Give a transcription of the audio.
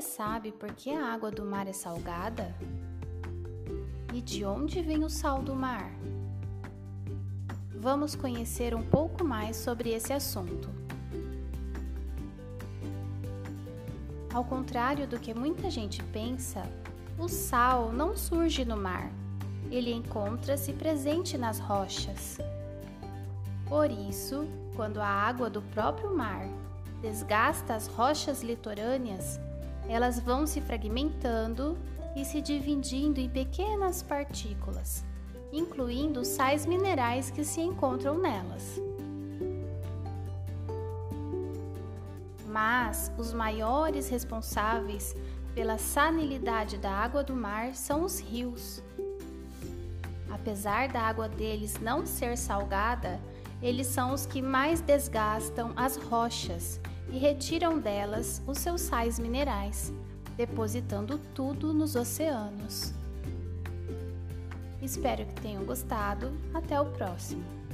sabe por que a água do mar é salgada? E de onde vem o sal do mar? Vamos conhecer um pouco mais sobre esse assunto. Ao contrário do que muita gente pensa, o sal não surge no mar, ele encontra-se presente nas rochas. Por isso, quando a água do próprio mar desgasta as rochas litorâneas, elas vão se fragmentando e se dividindo em pequenas partículas, incluindo sais minerais que se encontram nelas. Mas os maiores responsáveis pela sanilidade da água do mar são os rios. Apesar da água deles não ser salgada, eles são os que mais desgastam as rochas e retiram delas os seus sais minerais, depositando tudo nos oceanos. Espero que tenham gostado. Até o próximo!